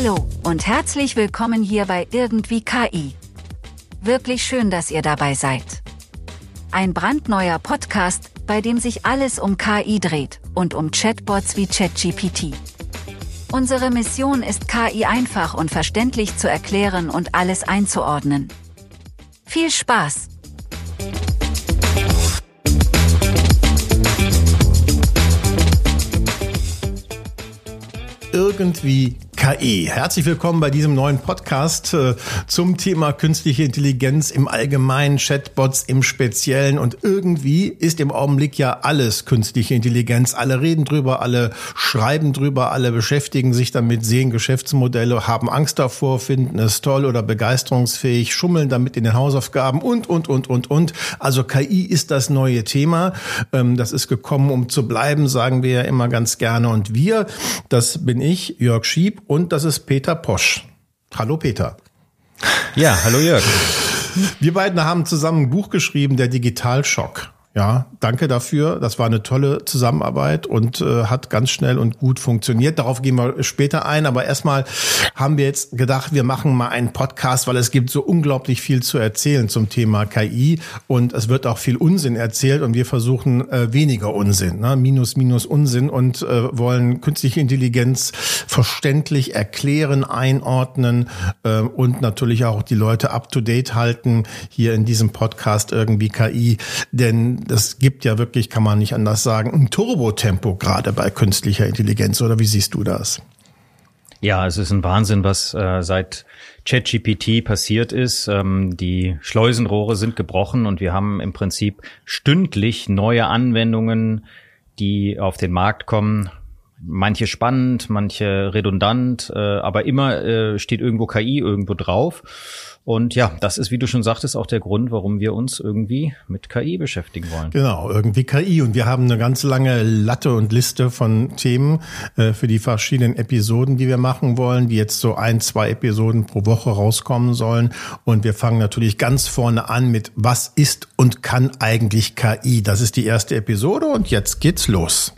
Hallo und herzlich willkommen hier bei Irgendwie KI. Wirklich schön, dass ihr dabei seid. Ein brandneuer Podcast, bei dem sich alles um KI dreht und um Chatbots wie ChatGPT. Unsere Mission ist KI einfach und verständlich zu erklären und alles einzuordnen. Viel Spaß! Irgendwie KI. Herzlich willkommen bei diesem neuen Podcast äh, zum Thema künstliche Intelligenz im Allgemeinen, Chatbots im Speziellen und irgendwie ist im Augenblick ja alles künstliche Intelligenz. Alle reden drüber, alle schreiben drüber, alle beschäftigen sich damit, sehen Geschäftsmodelle, haben Angst davor, finden es toll oder begeisterungsfähig, schummeln damit in den Hausaufgaben und, und, und, und, und. Also KI ist das neue Thema. Ähm, das ist gekommen, um zu bleiben, sagen wir ja immer ganz gerne. Und wir, das bin ich, Jörg Schieb und das ist Peter Posch. Hallo Peter. Ja, hallo Jörg. Wir beiden haben zusammen ein Buch geschrieben, der Digitalschock. Ja, danke dafür. Das war eine tolle Zusammenarbeit und äh, hat ganz schnell und gut funktioniert. Darauf gehen wir später ein. Aber erstmal haben wir jetzt gedacht, wir machen mal einen Podcast, weil es gibt so unglaublich viel zu erzählen zum Thema KI und es wird auch viel Unsinn erzählt und wir versuchen äh, weniger Unsinn, ne? minus minus Unsinn und äh, wollen künstliche Intelligenz verständlich erklären, einordnen äh, und natürlich auch die Leute up to date halten hier in diesem Podcast irgendwie KI, denn das gibt ja wirklich, kann man nicht anders sagen, ein Turbotempo gerade bei künstlicher Intelligenz. Oder wie siehst du das? Ja, es ist ein Wahnsinn, was äh, seit ChatGPT passiert ist. Ähm, die Schleusenrohre sind gebrochen und wir haben im Prinzip stündlich neue Anwendungen, die auf den Markt kommen. Manche spannend, manche redundant, äh, aber immer äh, steht irgendwo KI irgendwo drauf. Und ja, das ist, wie du schon sagtest, auch der Grund, warum wir uns irgendwie mit KI beschäftigen wollen. Genau, irgendwie KI. Und wir haben eine ganz lange Latte und Liste von Themen äh, für die verschiedenen Episoden, die wir machen wollen, die jetzt so ein, zwei Episoden pro Woche rauskommen sollen. Und wir fangen natürlich ganz vorne an mit, was ist und kann eigentlich KI? Das ist die erste Episode und jetzt geht's los.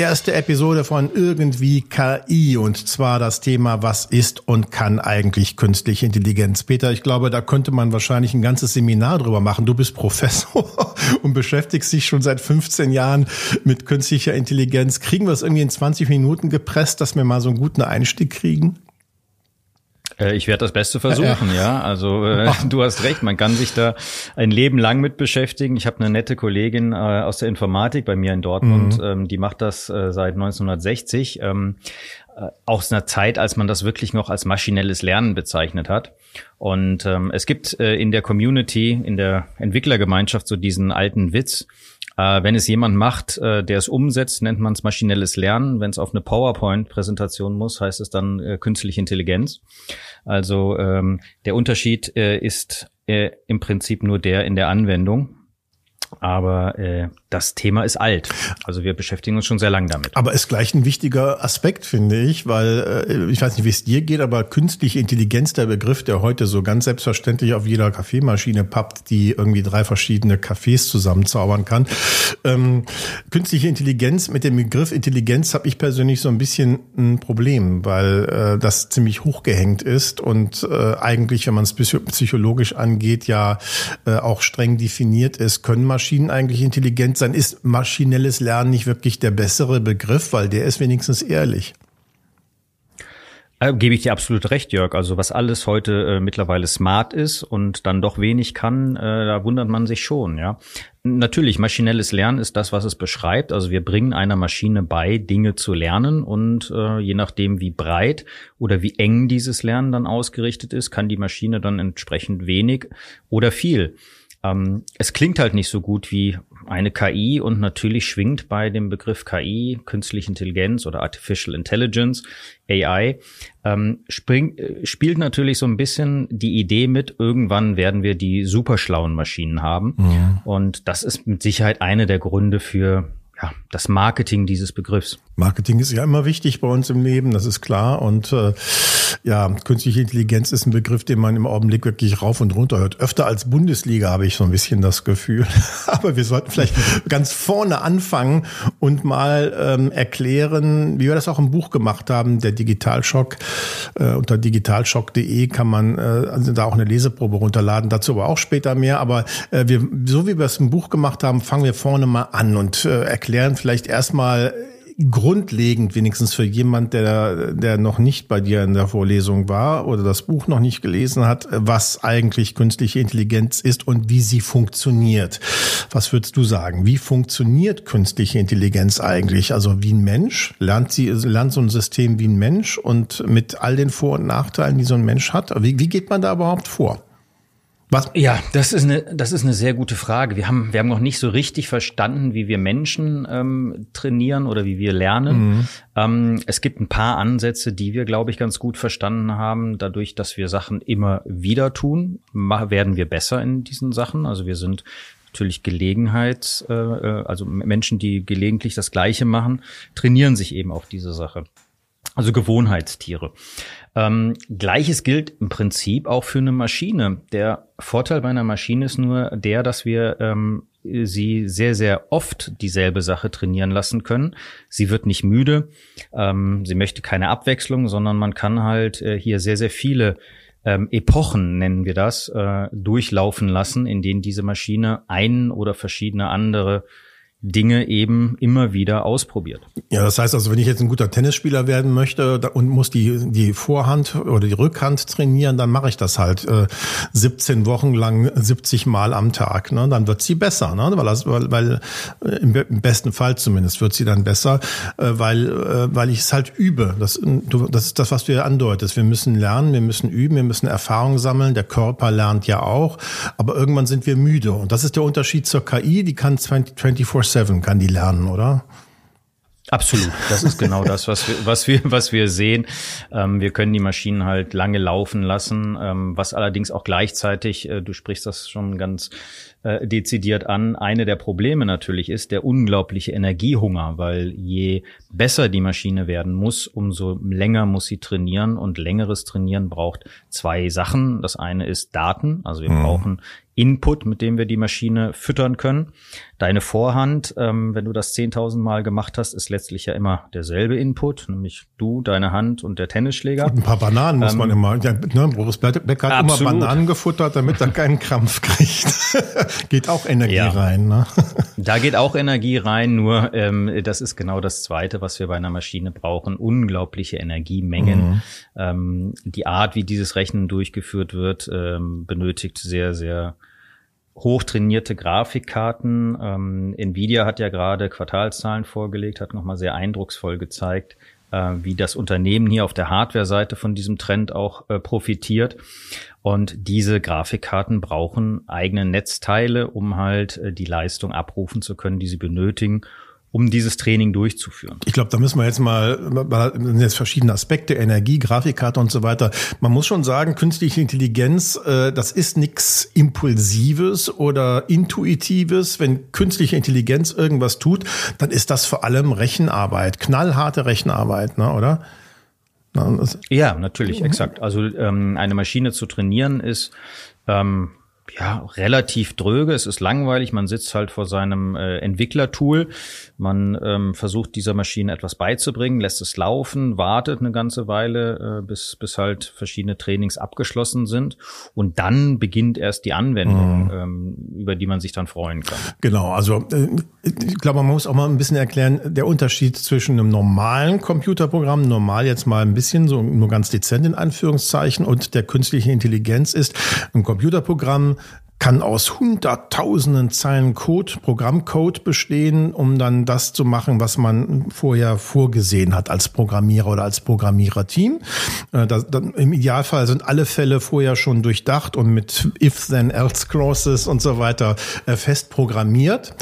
Erste Episode von Irgendwie KI und zwar das Thema, was ist und kann eigentlich künstliche Intelligenz? Peter, ich glaube, da könnte man wahrscheinlich ein ganzes Seminar drüber machen. Du bist Professor und beschäftigst dich schon seit 15 Jahren mit künstlicher Intelligenz. Kriegen wir es irgendwie in 20 Minuten gepresst, dass wir mal so einen guten Einstieg kriegen? Äh, ich werde das Beste versuchen, ja. ja. Also äh, du hast recht, man kann sich da ein Leben lang mit beschäftigen. Ich habe eine nette Kollegin äh, aus der Informatik bei mir in Dortmund, mhm. ähm, die macht das äh, seit 1960. Ähm, äh, aus einer Zeit, als man das wirklich noch als maschinelles Lernen bezeichnet hat. Und ähm, es gibt äh, in der Community, in der Entwicklergemeinschaft so diesen alten Witz, äh, wenn es jemand macht, äh, der es umsetzt, nennt man es maschinelles Lernen. Wenn es auf eine PowerPoint-Präsentation muss, heißt es dann äh, künstliche Intelligenz. Also ähm, der Unterschied äh, ist äh, im Prinzip nur der in der Anwendung. Aber äh, das Thema ist alt. Also wir beschäftigen uns schon sehr lange damit. Aber ist gleich ein wichtiger Aspekt, finde ich, weil äh, ich weiß nicht, wie es dir geht, aber künstliche Intelligenz, der Begriff, der heute so ganz selbstverständlich auf jeder Kaffeemaschine pappt, die irgendwie drei verschiedene Kaffees zusammenzaubern kann. Ähm, künstliche Intelligenz, mit dem Begriff Intelligenz habe ich persönlich so ein bisschen ein Problem, weil äh, das ziemlich hochgehängt ist und äh, eigentlich, wenn man es psychologisch angeht, ja äh, auch streng definiert ist. Können Maschinen eigentlich sein, ist maschinelles Lernen nicht wirklich der bessere Begriff, weil der ist wenigstens ehrlich. Äh, gebe ich dir absolut recht, Jörg. Also was alles heute äh, mittlerweile smart ist und dann doch wenig kann, äh, da wundert man sich schon, ja. Natürlich, maschinelles Lernen ist das, was es beschreibt. Also wir bringen einer Maschine bei, Dinge zu lernen und äh, je nachdem, wie breit oder wie eng dieses Lernen dann ausgerichtet ist, kann die Maschine dann entsprechend wenig oder viel. Ähm, es klingt halt nicht so gut wie eine KI und natürlich schwingt bei dem Begriff KI, künstliche Intelligenz oder Artificial Intelligence, AI, ähm, spring, äh, spielt natürlich so ein bisschen die Idee mit, irgendwann werden wir die superschlauen Maschinen haben. Ja. Und das ist mit Sicherheit eine der Gründe für ja, das Marketing dieses Begriffs. Marketing ist ja immer wichtig bei uns im Leben, das ist klar. Und äh, ja, künstliche Intelligenz ist ein Begriff, den man im Augenblick wirklich rauf und runter hört. Öfter als Bundesliga habe ich so ein bisschen das Gefühl. Aber wir sollten vielleicht ganz vorne anfangen und mal ähm, erklären, wie wir das auch im Buch gemacht haben, der Digitalschock. Äh, unter digitalschock.de kann man äh, also da auch eine Leseprobe runterladen, dazu aber auch später mehr. Aber äh, wir, so wie wir es im Buch gemacht haben, fangen wir vorne mal an und äh, erklären vielleicht erstmal grundlegend wenigstens für jemand, der, der noch nicht bei dir in der Vorlesung war oder das Buch noch nicht gelesen hat, was eigentlich künstliche Intelligenz ist und wie sie funktioniert. Was würdest du sagen? Wie funktioniert künstliche Intelligenz eigentlich? Also wie ein Mensch? Lernt sie, lernt so ein System wie ein Mensch und mit all den Vor- und Nachteilen, die so ein Mensch hat? Wie, wie geht man da überhaupt vor? Was? Ja, das ist eine, das ist eine sehr gute Frage. Wir haben, wir haben noch nicht so richtig verstanden, wie wir Menschen ähm, trainieren oder wie wir lernen. Mhm. Ähm, es gibt ein paar Ansätze, die wir, glaube ich, ganz gut verstanden haben. Dadurch, dass wir Sachen immer wieder tun, werden wir besser in diesen Sachen. Also wir sind natürlich Gelegenheit, äh, äh, also Menschen, die gelegentlich das Gleiche machen, trainieren sich eben auf diese Sache. Also Gewohnheitstiere. Ähm, Gleiches gilt im Prinzip auch für eine Maschine. Der Vorteil bei einer Maschine ist nur der, dass wir ähm, sie sehr, sehr oft dieselbe Sache trainieren lassen können. Sie wird nicht müde, ähm, sie möchte keine Abwechslung, sondern man kann halt äh, hier sehr, sehr viele ähm, Epochen, nennen wir das, äh, durchlaufen lassen, in denen diese Maschine einen oder verschiedene andere Dinge eben immer wieder ausprobiert. Ja, das heißt also, wenn ich jetzt ein guter Tennisspieler werden möchte und muss die, die Vorhand oder die Rückhand trainieren, dann mache ich das halt äh, 17 Wochen lang 70 Mal am Tag. Ne? Dann wird sie besser, ne? weil, das, weil, weil äh, im, besten Fall zumindest wird sie dann besser, äh, weil, äh, weil ich es halt übe. Das, du, das ist das, was du ja andeutest. Wir müssen lernen, wir müssen üben, wir müssen Erfahrung sammeln. Der Körper lernt ja auch, aber irgendwann sind wir müde. Und das ist der Unterschied zur KI, die kann 24 24/7 kann die lernen, oder? Absolut. Das ist genau das, was wir, was wir, was wir sehen. Ähm, wir können die Maschinen halt lange laufen lassen, ähm, was allerdings auch gleichzeitig, äh, du sprichst das schon ganz äh, dezidiert an, eine der Probleme natürlich ist der unglaubliche Energiehunger, weil je besser die Maschine werden muss, umso länger muss sie trainieren und längeres Trainieren braucht zwei Sachen. Das eine ist Daten, also wir mhm. brauchen Input, mit dem wir die Maschine füttern können. Deine Vorhand, ähm, wenn du das 10.000 Mal gemacht hast, ist letztlich ja immer derselbe Input, nämlich du, deine Hand und der Tennisschläger. Und ein paar Bananen muss ähm, man immer. Ja, ne, Boris Beck hat absolut. immer Bananen gefuttert, damit er keinen Krampf kriegt. geht auch Energie ja. rein. Ne? Da geht auch Energie rein, nur ähm, das ist genau das Zweite, was wir bei einer Maschine brauchen. Unglaubliche Energiemengen. Mhm. Ähm, die Art, wie dieses Rechnen durchgeführt wird, ähm, benötigt sehr, sehr hochtrainierte Grafikkarten. Ähm, Nvidia hat ja gerade Quartalszahlen vorgelegt, hat nochmal sehr eindrucksvoll gezeigt, äh, wie das Unternehmen hier auf der Hardware-Seite von diesem Trend auch äh, profitiert. Und diese Grafikkarten brauchen eigene Netzteile, um halt äh, die Leistung abrufen zu können, die sie benötigen, um dieses Training durchzuführen. Ich glaube, da müssen wir jetzt mal, sind jetzt verschiedene Aspekte, Energie, Grafikkarte und so weiter. Man muss schon sagen, künstliche Intelligenz, äh, das ist nichts Impulsives oder Intuitives. Wenn künstliche Intelligenz irgendwas tut, dann ist das vor allem Rechenarbeit, knallharte Rechenarbeit, ne, oder? Ja, natürlich, exakt. Also ähm, eine Maschine zu trainieren ist ähm, ja, relativ dröge. Es ist langweilig. Man sitzt halt vor seinem äh, Entwicklertool. Man ähm, versucht dieser Maschine etwas beizubringen, lässt es laufen, wartet eine ganze Weile, äh, bis, bis halt verschiedene Trainings abgeschlossen sind. Und dann beginnt erst die Anwendung, mhm. ähm, über die man sich dann freuen kann. Genau. Also, äh, ich glaube, man muss auch mal ein bisschen erklären, der Unterschied zwischen einem normalen Computerprogramm, normal jetzt mal ein bisschen, so nur ganz dezent in Anführungszeichen, und der künstlichen Intelligenz ist, ein Computerprogramm kann aus hunderttausenden Zeilen Code, Programmcode bestehen, um dann das zu machen, was man vorher vorgesehen hat als Programmierer oder als Programmiererteam. Äh, Im Idealfall sind alle Fälle vorher schon durchdacht und mit if then else clauses und so weiter äh, fest programmiert.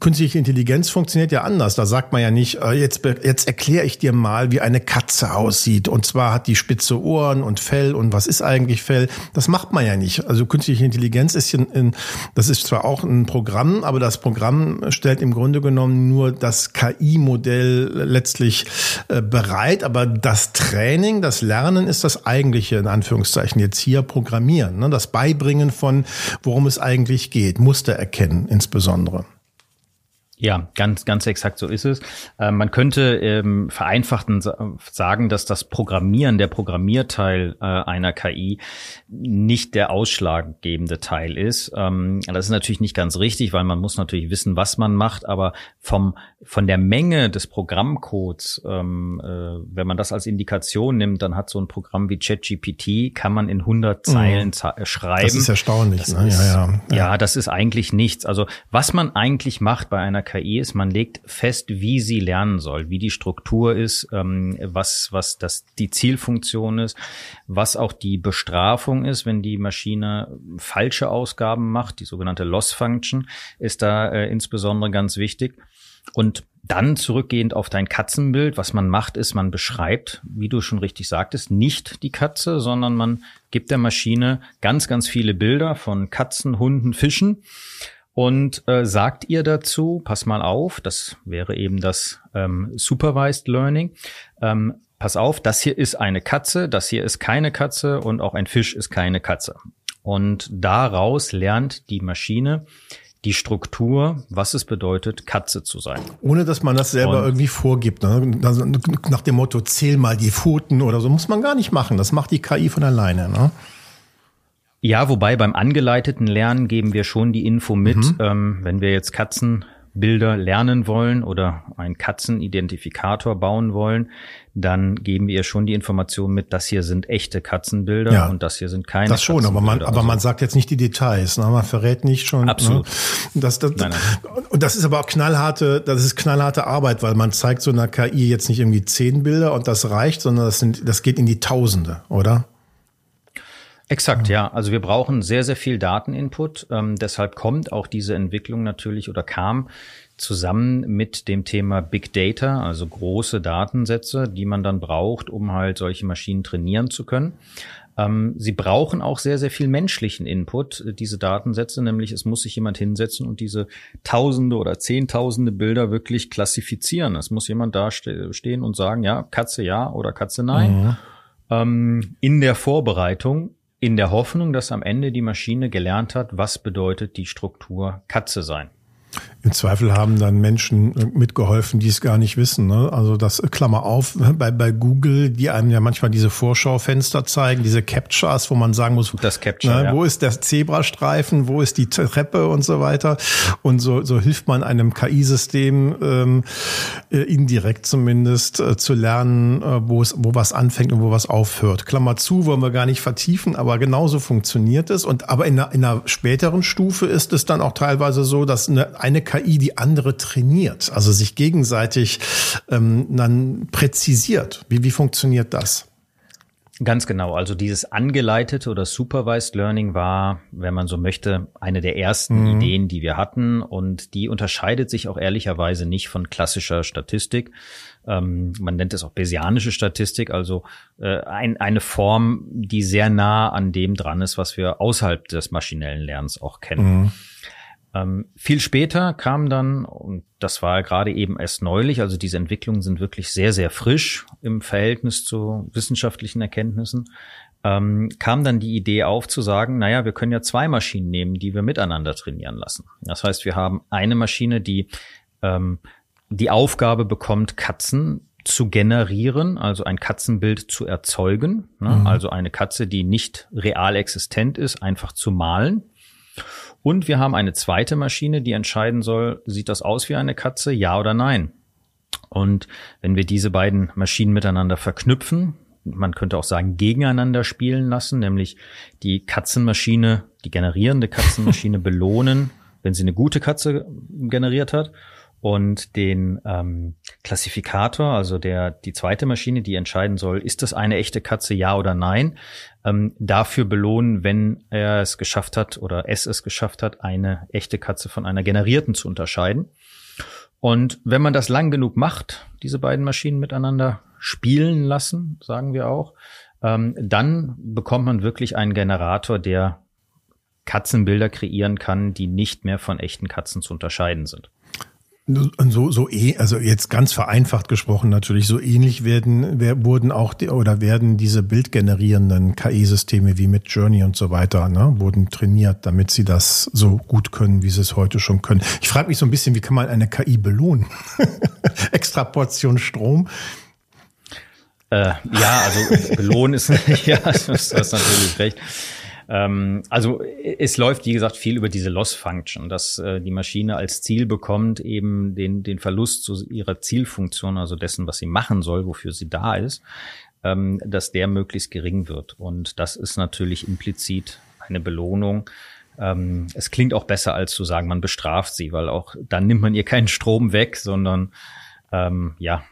Künstliche Intelligenz funktioniert ja anders. Da sagt man ja nicht, äh, jetzt, jetzt erkläre ich dir mal, wie eine Katze aussieht. Und zwar hat die spitze Ohren und Fell und was ist eigentlich Fell? Das macht man ja nicht. Also künstliche Intelligenz ist in, in, das ist zwar auch ein Programm, aber das Programm stellt im Grunde genommen nur das KI-Modell letztlich äh, bereit. Aber das Training, das Lernen ist das eigentliche, in Anführungszeichen, jetzt hier Programmieren. Ne? Das Beibringen von, worum es eigentlich geht, Muster erkennen insbesondere. Ja, ganz, ganz exakt so ist es. Äh, man könnte ähm, vereinfachten sagen, dass das Programmieren, der Programmierteil äh, einer KI nicht der ausschlaggebende Teil ist. Ähm, das ist natürlich nicht ganz richtig, weil man muss natürlich wissen, was man macht, aber vom, von der Menge des Programmcodes, ähm, äh, wenn man das als Indikation nimmt, dann hat so ein Programm wie ChatGPT, kann man in 100 mhm. Zeilen mhm. schreiben. Das ist erstaunlich. Das ne? ist, ja, ja, ja. ja, das ist eigentlich nichts. Also was man eigentlich macht bei einer KI ist, man legt fest, wie sie lernen soll, wie die Struktur ist, ähm, was, was das, die Zielfunktion ist, was auch die Bestrafung ist, wenn die Maschine falsche Ausgaben macht. Die sogenannte Loss Function ist da äh, insbesondere ganz wichtig. Und dann zurückgehend auf dein Katzenbild, was man macht, ist, man beschreibt, wie du schon richtig sagtest, nicht die Katze, sondern man gibt der Maschine ganz, ganz viele Bilder von Katzen, Hunden, Fischen und äh, sagt ihr dazu, pass mal auf, das wäre eben das ähm, Supervised Learning, ähm, pass auf, das hier ist eine Katze, das hier ist keine Katze und auch ein Fisch ist keine Katze. Und daraus lernt die Maschine die Struktur, was es bedeutet, Katze zu sein. Ohne dass man das selber und irgendwie vorgibt. Ne? Nach dem Motto, zähl mal die Pfoten oder so, muss man gar nicht machen. Das macht die KI von alleine. Ne? Ja, wobei beim angeleiteten Lernen geben wir schon die Info mit, mhm. ähm, wenn wir jetzt Katzenbilder lernen wollen oder einen Katzenidentifikator bauen wollen, dann geben wir schon die Information mit, das hier sind echte Katzenbilder ja, und das hier sind keine. Das schon, aber man, aber also. man sagt jetzt nicht die Details, ne? man verrät nicht schon. Ne? Absolut. Ne? Das, das, nein, nein. Und das ist aber auch knallharte, das ist knallharte Arbeit, weil man zeigt so einer KI jetzt nicht irgendwie zehn Bilder und das reicht, sondern das sind, das geht in die Tausende, oder? Exakt, ja. Also wir brauchen sehr, sehr viel Dateninput. Ähm, deshalb kommt auch diese Entwicklung natürlich oder kam zusammen mit dem Thema Big Data, also große Datensätze, die man dann braucht, um halt solche Maschinen trainieren zu können. Ähm, sie brauchen auch sehr, sehr viel menschlichen Input, äh, diese Datensätze, nämlich es muss sich jemand hinsetzen und diese Tausende oder Zehntausende Bilder wirklich klassifizieren. Es muss jemand da stehen und sagen, ja, Katze ja oder Katze nein. Mhm. Ähm, in der Vorbereitung in der Hoffnung, dass am Ende die Maschine gelernt hat, was bedeutet die Struktur Katze sein. Im Zweifel haben dann Menschen äh, mitgeholfen, die es gar nicht wissen. Ne? Also das äh, Klammer auf bei, bei Google, die einem ja manchmal diese Vorschaufenster zeigen, diese Captures, wo man sagen muss, das Capture, ne, ja. wo ist der Zebrastreifen, wo ist die Treppe und so weiter. Und so, so hilft man einem KI-System ähm, äh, indirekt zumindest äh, zu lernen, äh, wo es, wo was anfängt und wo was aufhört. Klammer zu, wollen wir gar nicht vertiefen, aber genauso funktioniert es. Und aber in einer, in einer späteren Stufe ist es dann auch teilweise so, dass eine eine KI die andere trainiert, also sich gegenseitig ähm, dann präzisiert. Wie, wie funktioniert das? Ganz genau. Also dieses angeleitete oder supervised Learning war, wenn man so möchte, eine der ersten mhm. Ideen, die wir hatten. Und die unterscheidet sich auch ehrlicherweise nicht von klassischer Statistik. Ähm, man nennt es auch Bayesianische Statistik, also äh, ein, eine Form, die sehr nah an dem dran ist, was wir außerhalb des maschinellen Lernens auch kennen. Mhm. Ähm, viel später kam dann, und das war gerade eben erst neulich, also diese Entwicklungen sind wirklich sehr, sehr frisch im Verhältnis zu wissenschaftlichen Erkenntnissen, ähm, kam dann die Idee auf zu sagen, naja, wir können ja zwei Maschinen nehmen, die wir miteinander trainieren lassen. Das heißt, wir haben eine Maschine, die ähm, die Aufgabe bekommt, Katzen zu generieren, also ein Katzenbild zu erzeugen, ne? mhm. also eine Katze, die nicht real existent ist, einfach zu malen. Und wir haben eine zweite Maschine, die entscheiden soll, sieht das aus wie eine Katze, ja oder nein. Und wenn wir diese beiden Maschinen miteinander verknüpfen, man könnte auch sagen, gegeneinander spielen lassen, nämlich die Katzenmaschine, die generierende Katzenmaschine belohnen, wenn sie eine gute Katze generiert hat und den ähm, Klassifikator, also der die zweite Maschine, die entscheiden soll, ist das eine echte Katze, ja oder nein, ähm, dafür belohnen, wenn er es geschafft hat oder es es geschafft hat, eine echte Katze von einer generierten zu unterscheiden. Und wenn man das lang genug macht, diese beiden Maschinen miteinander spielen lassen, sagen wir auch, ähm, dann bekommt man wirklich einen Generator, der Katzenbilder kreieren kann, die nicht mehr von echten Katzen zu unterscheiden sind. So, so eh, also jetzt ganz vereinfacht gesprochen natürlich, so ähnlich werden, wer, wurden auch die, oder werden diese bildgenerierenden KI-Systeme wie mit Journey und so weiter, ne, wurden trainiert, damit sie das so gut können, wie sie es heute schon können. Ich frage mich so ein bisschen, wie kann man eine KI belohnen? Extra Portion Strom. Äh, ja, also belohnen ist, ja, du hast natürlich recht. Ähm, also es läuft, wie gesagt, viel über diese Loss-Function, dass äh, die Maschine als Ziel bekommt, eben den, den Verlust zu ihrer Zielfunktion, also dessen, was sie machen soll, wofür sie da ist, ähm, dass der möglichst gering wird. Und das ist natürlich implizit eine Belohnung. Ähm, es klingt auch besser, als zu sagen, man bestraft sie, weil auch dann nimmt man ihr keinen Strom weg, sondern ähm, ja,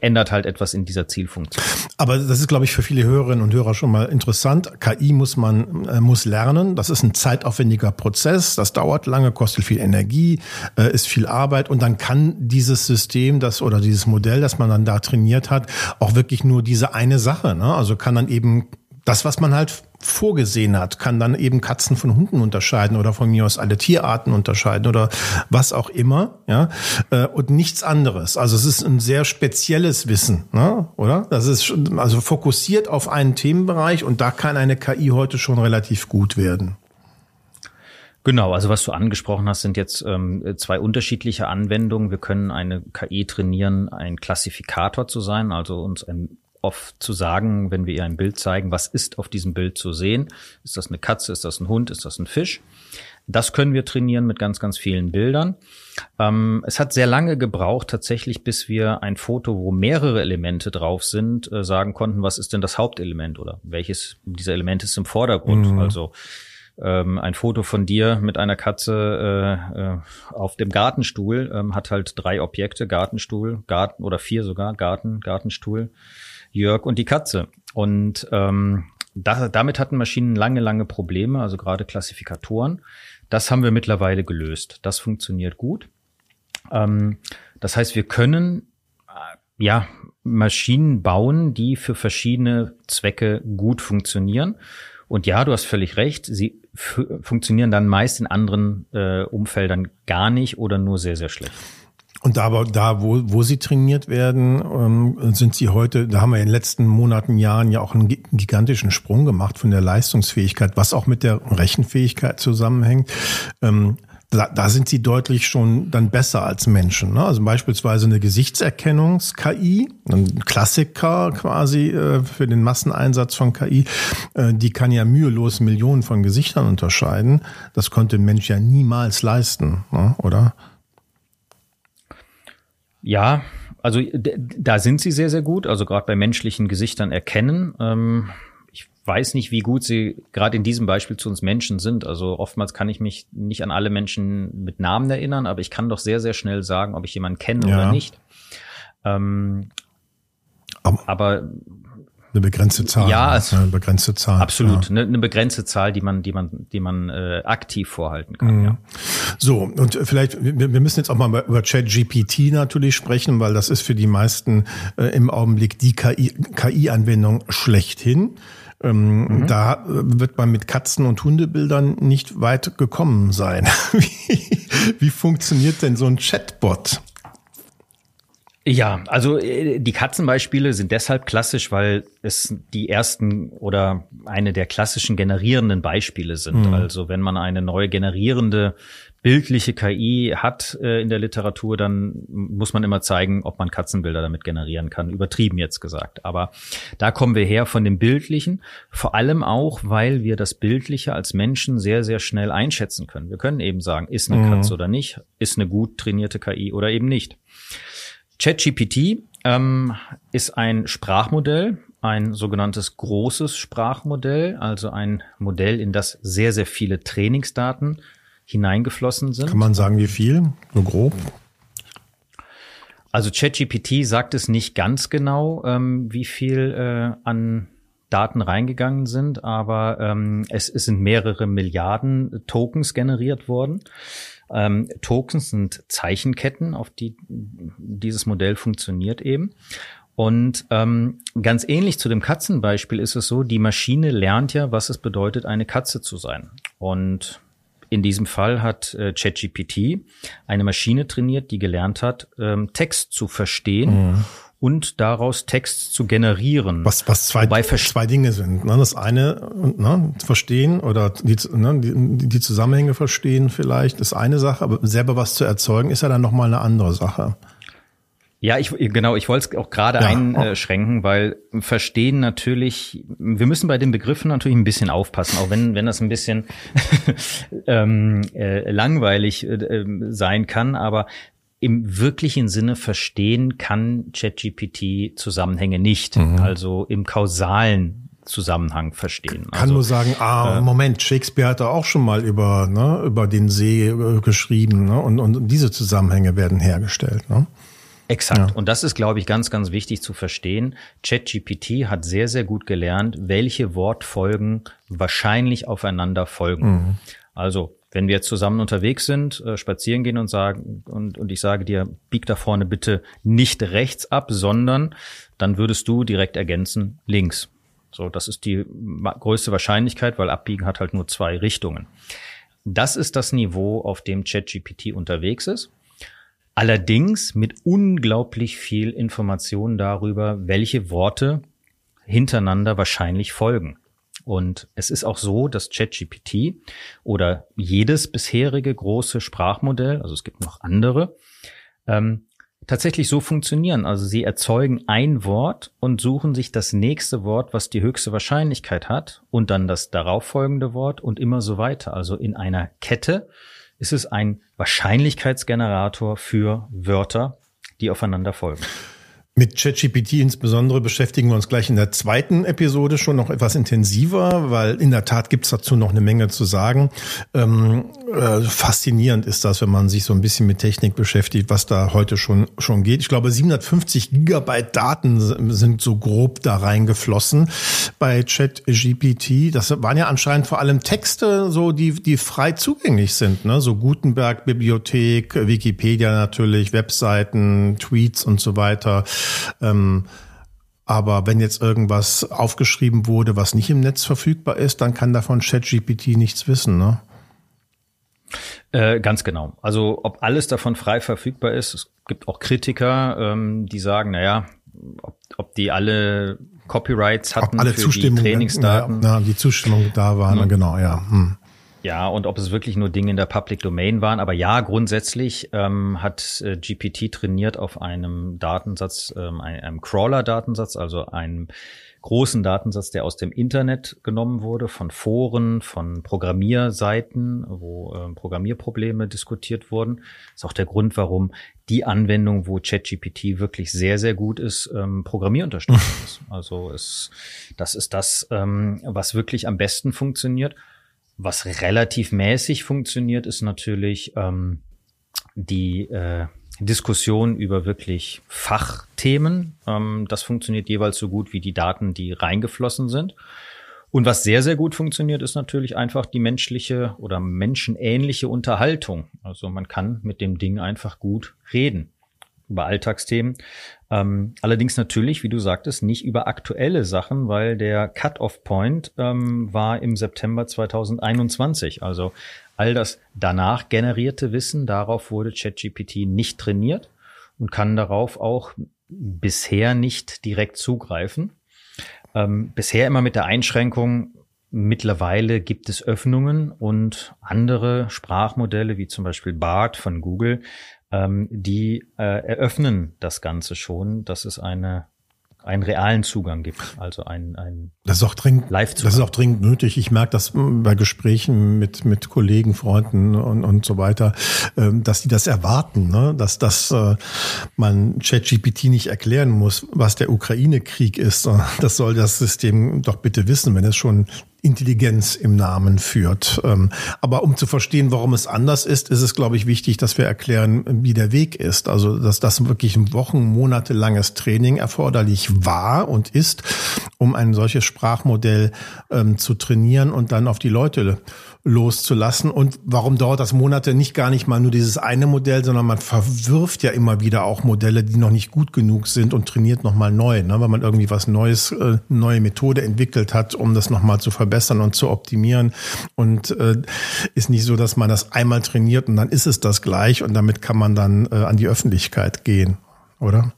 ändert halt etwas in dieser Zielfunktion. Aber das ist, glaube ich, für viele Hörerinnen und Hörer schon mal interessant. KI muss man äh, muss lernen. Das ist ein zeitaufwendiger Prozess. Das dauert lange, kostet viel Energie, äh, ist viel Arbeit und dann kann dieses System, das oder dieses Modell, das man dann da trainiert hat, auch wirklich nur diese eine Sache. Ne? Also kann dann eben das, was man halt vorgesehen hat, kann dann eben Katzen von Hunden unterscheiden oder von mir aus alle Tierarten unterscheiden oder was auch immer, ja, äh, und nichts anderes. Also es ist ein sehr spezielles Wissen, ne? oder? Das ist also fokussiert auf einen Themenbereich und da kann eine KI heute schon relativ gut werden. Genau, also was du angesprochen hast, sind jetzt ähm, zwei unterschiedliche Anwendungen. Wir können eine KI trainieren, ein Klassifikator zu sein, also uns ein oft zu sagen, wenn wir ihr ein Bild zeigen, was ist auf diesem Bild zu sehen? Ist das eine Katze? Ist das ein Hund? Ist das ein Fisch? Das können wir trainieren mit ganz, ganz vielen Bildern. Ähm, es hat sehr lange gebraucht, tatsächlich, bis wir ein Foto, wo mehrere Elemente drauf sind, äh, sagen konnten, was ist denn das Hauptelement oder welches dieser Elemente ist im Vordergrund. Mhm. Also ähm, ein Foto von dir mit einer Katze äh, äh, auf dem Gartenstuhl ähm, hat halt drei Objekte, Gartenstuhl, Garten oder vier sogar, Garten, Gartenstuhl, Jörg und die Katze. Und ähm, da, damit hatten Maschinen lange, lange Probleme, also gerade Klassifikatoren. Das haben wir mittlerweile gelöst. Das funktioniert gut. Ähm, das heißt, wir können äh, ja Maschinen bauen, die für verschiedene Zwecke gut funktionieren. Und ja, du hast völlig recht, sie funktionieren dann meist in anderen äh, Umfeldern gar nicht oder nur sehr, sehr schlecht. Und da, da, wo, wo sie trainiert werden, ähm, sind sie heute, da haben wir in den letzten Monaten, Jahren ja auch einen gigantischen Sprung gemacht von der Leistungsfähigkeit, was auch mit der Rechenfähigkeit zusammenhängt. Ähm, da, da sind sie deutlich schon dann besser als Menschen. Ne? Also beispielsweise eine Gesichtserkennungs-KI, ein Klassiker quasi äh, für den Masseneinsatz von KI, äh, die kann ja mühelos Millionen von Gesichtern unterscheiden. Das konnte ein Mensch ja niemals leisten, ne? oder? Ja, also da sind sie sehr, sehr gut. Also gerade bei menschlichen Gesichtern erkennen. Ähm, ich weiß nicht, wie gut sie gerade in diesem Beispiel zu uns Menschen sind. Also oftmals kann ich mich nicht an alle Menschen mit Namen erinnern, aber ich kann doch sehr, sehr schnell sagen, ob ich jemanden kenne ja. oder nicht. Ähm, aber eine begrenzte Zahl. Ja, also eine begrenzte Zahl. Absolut, ja. eine, eine, begrenzte Zahl, die man, die man, die man äh, aktiv vorhalten kann. Mhm. Ja. So und vielleicht wir, wir müssen jetzt auch mal über ChatGPT natürlich sprechen, weil das ist für die meisten äh, im Augenblick die KI-Anwendung KI schlechthin. Ähm, mhm. Da wird man mit Katzen- und Hundebildern nicht weit gekommen sein. wie, wie funktioniert denn so ein Chatbot? Ja, also äh, die Katzenbeispiele sind deshalb klassisch, weil es die ersten oder eine der klassischen generierenden Beispiele sind. Mhm. Also wenn man eine neue generierende bildliche KI hat äh, in der Literatur, dann muss man immer zeigen, ob man Katzenbilder damit generieren kann. Übertrieben jetzt gesagt. Aber da kommen wir her von dem Bildlichen. Vor allem auch, weil wir das Bildliche als Menschen sehr, sehr schnell einschätzen können. Wir können eben sagen, ist eine mhm. Katze oder nicht, ist eine gut trainierte KI oder eben nicht. ChatGPT ähm, ist ein Sprachmodell, ein sogenanntes großes Sprachmodell, also ein Modell, in das sehr, sehr viele Trainingsdaten hineingeflossen sind. Kann man sagen, wie viel? So grob? Also ChatGPT sagt es nicht ganz genau, ähm, wie viel äh, an Daten reingegangen sind, aber ähm, es, es sind mehrere Milliarden Tokens generiert worden. Ähm, Tokens sind Zeichenketten, auf die dieses Modell funktioniert eben. Und ähm, ganz ähnlich zu dem Katzenbeispiel ist es so, die Maschine lernt ja, was es bedeutet, eine Katze zu sein. Und in diesem Fall hat äh, ChatGPT eine Maschine trainiert, die gelernt hat, ähm, Text zu verstehen. Mhm und daraus Text zu generieren. Was, was zwei, zwei Dinge sind. Ne? Das eine, ne, verstehen oder die, ne, die, die Zusammenhänge verstehen vielleicht, ist eine Sache, aber selber was zu erzeugen, ist ja dann nochmal eine andere Sache. Ja, ich genau, ich wollte es auch gerade ja. einschränken, weil verstehen natürlich, wir müssen bei den Begriffen natürlich ein bisschen aufpassen, auch wenn wenn das ein bisschen ähm, äh, langweilig äh, sein kann, aber im wirklichen Sinne verstehen kann ChatGPT Zusammenhänge nicht, mhm. also im kausalen Zusammenhang verstehen. Kann also, nur sagen, ah, äh, Moment, Shakespeare hat da auch schon mal über, ne, über den See äh, geschrieben, ne, und, und diese Zusammenhänge werden hergestellt, ne? Exakt. Ja. Und das ist, glaube ich, ganz, ganz wichtig zu verstehen. ChatGPT hat sehr, sehr gut gelernt, welche Wortfolgen wahrscheinlich aufeinander folgen. Mhm. Also wenn wir jetzt zusammen unterwegs sind, äh, spazieren gehen und sagen, und, und ich sage dir, bieg da vorne bitte nicht rechts ab, sondern dann würdest du direkt ergänzen, links. So, das ist die größte Wahrscheinlichkeit, weil abbiegen hat halt nur zwei Richtungen. Das ist das Niveau, auf dem ChatGPT unterwegs ist. Allerdings mit unglaublich viel Information darüber, welche Worte hintereinander wahrscheinlich folgen. Und es ist auch so, dass ChatGPT oder jedes bisherige große Sprachmodell, also es gibt noch andere, ähm, tatsächlich so funktionieren. Also sie erzeugen ein Wort und suchen sich das nächste Wort, was die höchste Wahrscheinlichkeit hat, und dann das darauffolgende Wort und immer so weiter. Also in einer Kette ist es ein Wahrscheinlichkeitsgenerator für Wörter, die aufeinander folgen. Mit ChatGPT insbesondere beschäftigen wir uns gleich in der zweiten Episode schon noch etwas intensiver, weil in der Tat gibt's dazu noch eine Menge zu sagen. Ähm, äh, faszinierend ist das, wenn man sich so ein bisschen mit Technik beschäftigt, was da heute schon schon geht. Ich glaube, 750 Gigabyte Daten sind so grob da reingeflossen bei ChatGPT. Das waren ja anscheinend vor allem Texte, so die die frei zugänglich sind, ne? So Gutenberg Bibliothek, Wikipedia natürlich, Webseiten, Tweets und so weiter. Ähm, aber wenn jetzt irgendwas aufgeschrieben wurde, was nicht im Netz verfügbar ist, dann kann davon ChatGPT nichts wissen, ne? Äh, ganz genau. Also ob alles davon frei verfügbar ist, es gibt auch Kritiker, ähm, die sagen, naja, ob, ob die alle Copyrights hatten ob alle für die Trainingsdaten. Ja, ja, die Zustimmung da waren, mhm. genau, ja. Hm. Ja, und ob es wirklich nur Dinge in der Public Domain waren. Aber ja, grundsätzlich ähm, hat äh, GPT trainiert auf einem Datensatz, ähm, einem, einem Crawler-Datensatz, also einem großen Datensatz, der aus dem Internet genommen wurde, von Foren, von Programmierseiten, wo äh, Programmierprobleme diskutiert wurden. Das ist auch der Grund, warum die Anwendung, wo ChatGPT wirklich sehr, sehr gut ist, ähm, Programmierunterstützung ist. Also es, das ist das, ähm, was wirklich am besten funktioniert. Was relativ mäßig funktioniert, ist natürlich ähm, die äh, Diskussion über wirklich Fachthemen. Ähm, das funktioniert jeweils so gut wie die Daten, die reingeflossen sind. Und was sehr, sehr gut funktioniert, ist natürlich einfach die menschliche oder menschenähnliche Unterhaltung. Also man kann mit dem Ding einfach gut reden über Alltagsthemen. Ähm, allerdings natürlich, wie du sagtest, nicht über aktuelle Sachen, weil der Cut-off-Point ähm, war im September 2021. Also all das danach generierte Wissen, darauf wurde ChatGPT nicht trainiert und kann darauf auch bisher nicht direkt zugreifen. Ähm, bisher immer mit der Einschränkung, mittlerweile gibt es Öffnungen und andere Sprachmodelle, wie zum Beispiel BART von Google, ähm, die äh, eröffnen das Ganze schon, dass es eine einen realen Zugang gibt, also ein, ein das ist auch dringend, Live -Zugang. Das ist auch dringend nötig. Ich merke das bei Gesprächen mit mit Kollegen, Freunden und und so weiter, ähm, dass die das erwarten, ne? dass dass äh, man ChatGPT nicht erklären muss, was der Ukraine-Krieg ist. Das soll das System doch bitte wissen, wenn es schon Intelligenz im Namen führt. Ähm, aber um zu verstehen, warum es anders ist, ist es, glaube ich, wichtig, dass wir erklären, wie der Weg ist. Also, dass das wirklich ein Wochen, monatelanges Training erforderlich war und ist, um ein solches Sprachmodell ähm, zu trainieren und dann auf die Leute loszulassen. Und warum dauert das Monate? Nicht gar nicht mal nur dieses eine Modell, sondern man verwirft ja immer wieder auch Modelle, die noch nicht gut genug sind und trainiert nochmal neu, ne? weil man irgendwie was Neues, äh, neue Methode entwickelt hat, um das nochmal zu verbessern und zu optimieren. Und äh, ist nicht so, dass man das einmal trainiert und dann ist es das gleich und damit kann man dann äh, an die Öffentlichkeit gehen, oder?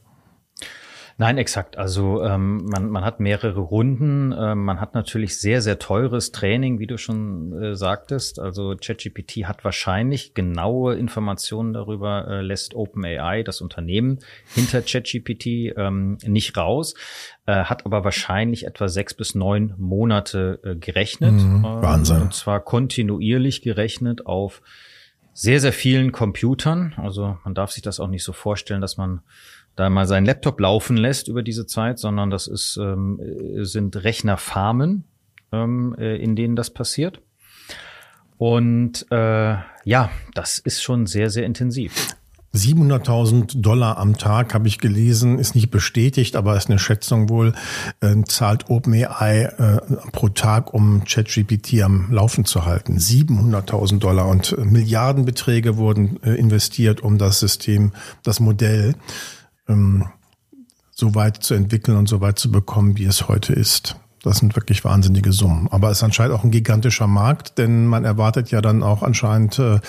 Nein, exakt. Also ähm, man, man hat mehrere Runden. Ähm, man hat natürlich sehr, sehr teures Training, wie du schon äh, sagtest. Also ChatGPT hat wahrscheinlich genaue Informationen darüber, äh, lässt OpenAI, das Unternehmen hinter ChatGPT, ähm, nicht raus. Äh, hat aber wahrscheinlich etwa sechs bis neun Monate äh, gerechnet. Mhm, Wahnsinn. Und zwar kontinuierlich gerechnet auf sehr, sehr vielen Computern. Also man darf sich das auch nicht so vorstellen, dass man da mal seinen Laptop laufen lässt über diese Zeit, sondern das ist, ähm, sind Rechnerfarmen, ähm, äh, in denen das passiert. Und äh, ja, das ist schon sehr, sehr intensiv. 700.000 Dollar am Tag habe ich gelesen, ist nicht bestätigt, aber ist eine Schätzung wohl, äh, zahlt OpenAI äh, pro Tag, um ChatGPT am Laufen zu halten. 700.000 Dollar und äh, Milliardenbeträge wurden äh, investiert, um das System, das Modell ähm, so weit zu entwickeln und so weit zu bekommen, wie es heute ist. Das sind wirklich wahnsinnige Summen. Aber es ist anscheinend auch ein gigantischer Markt, denn man erwartet ja dann auch anscheinend äh,